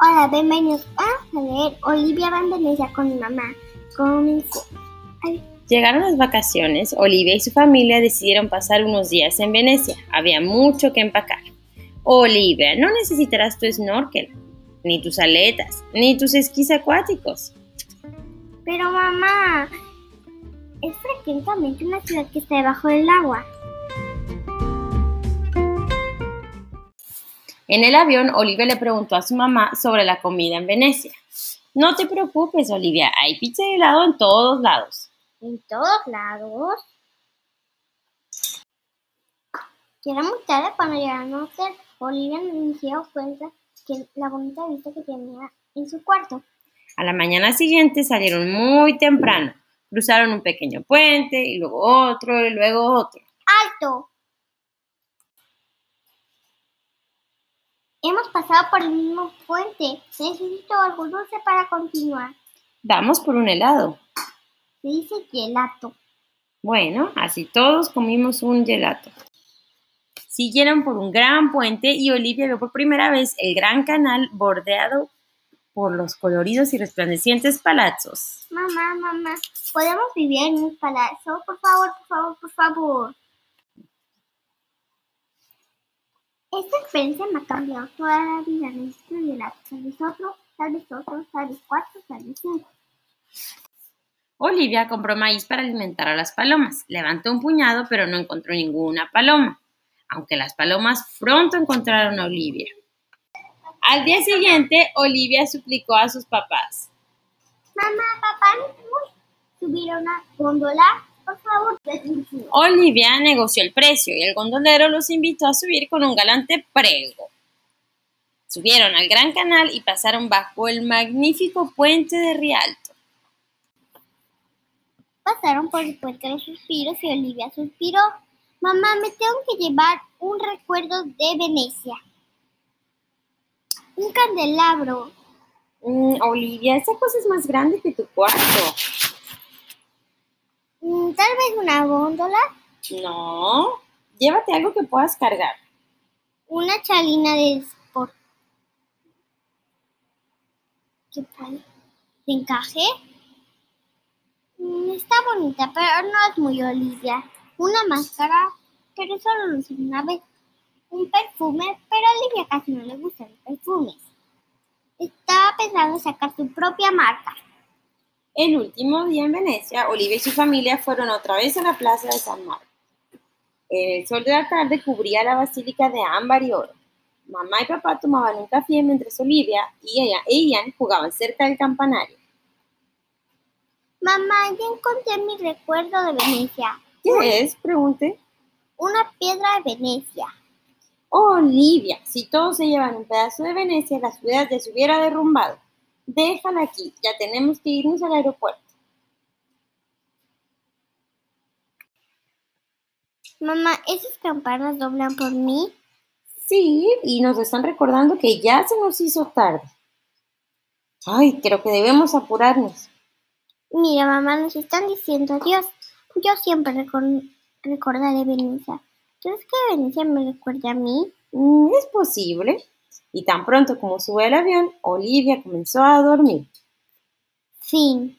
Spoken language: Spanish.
Hola, bienvenidos a leer Olivia va en Venecia con mi mamá. Ay, Llegaron las vacaciones, Olivia y su familia decidieron pasar unos días en Venecia. Había mucho que empacar. Olivia, no necesitarás tu snorkel, ni tus aletas, ni tus esquís acuáticos. Pero mamá, es frecuentemente una ciudad que está debajo del agua. En el avión, Olivia le preguntó a su mamá sobre la comida en Venecia. No te preocupes, Olivia, hay pizza y helado en todos lados. En todos lados. Ya era muy tarde cuando llegaron a hotel. Olivia ni se dio cuenta que la bonita vista que tenía en su cuarto. A la mañana siguiente salieron muy temprano. Cruzaron un pequeño puente y luego otro y luego otro. ¡Alto! Hemos pasado por el mismo puente. Necesito algo dulce para continuar. Vamos por un helado. Se dice gelato. Bueno, así todos comimos un gelato. Siguieron por un gran puente y Olivia vio por primera vez el gran canal bordeado por los coloridos y resplandecientes palazos. Mamá, mamá, ¿podemos vivir en un palacio? Por favor, por favor, por favor. Esta experiencia me ha cambiado toda la vida. Necesito gelato. Tal vez otro, tal vez otro, tal vez cuatro, tal vez cinco. Olivia compró maíz para alimentar a las palomas. Levantó un puñado, pero no encontró ninguna paloma, aunque las palomas pronto encontraron a Olivia. Al día siguiente, Olivia suplicó a sus papás. Mamá, papá, ¿no podemos subir a una góndola? Por favor, Olivia negoció el precio y el gondolero los invitó a subir con un galante prego. Subieron al gran canal y pasaron bajo el magnífico puente de Rialto. Pasaron por el puente de los suspiros y Olivia suspiró. Mamá, me tengo que llevar un recuerdo de Venecia. Un candelabro. Mm, Olivia, esa cosa es más grande que tu cuarto. Tal vez una góndola. No, llévate algo que puedas cargar. Una chalina de sport. ¿Qué tal? ¿De encaje? Mm, Está bonita, pero no es muy Olivia. Una máscara, pero solo lo usé una vez. Un perfume, pero a Olivia casi no le gustan los perfumes. Estaba pensando en sacar su propia marca. El último día en Venecia, Olivia y su familia fueron otra vez a la plaza de San Marco. El sol de la tarde cubría la basílica de ámbar y oro. Mamá y papá tomaban un café mientras Olivia y ella e Ian jugaban cerca del campanario. Mamá, ya encontré mi recuerdo de Venecia. ¿Qué es? Pregunté. Una piedra de Venecia. Olivia, si todos se llevan un pedazo de Venecia, la ciudad ya se hubiera derrumbado. Déjala aquí, ya tenemos que irnos al aeropuerto. Mamá, ¿esas campanas doblan por mí? Sí, y nos están recordando que ya se nos hizo tarde. Ay, creo que debemos apurarnos. Mira, mamá, nos están diciendo adiós. Yo siempre recor- recordaré Venecia. ¿Crees que Venecia me recuerda a mí? Mm, es posible. Y tan pronto como sube al avión, Olivia comenzó a dormir. Fin.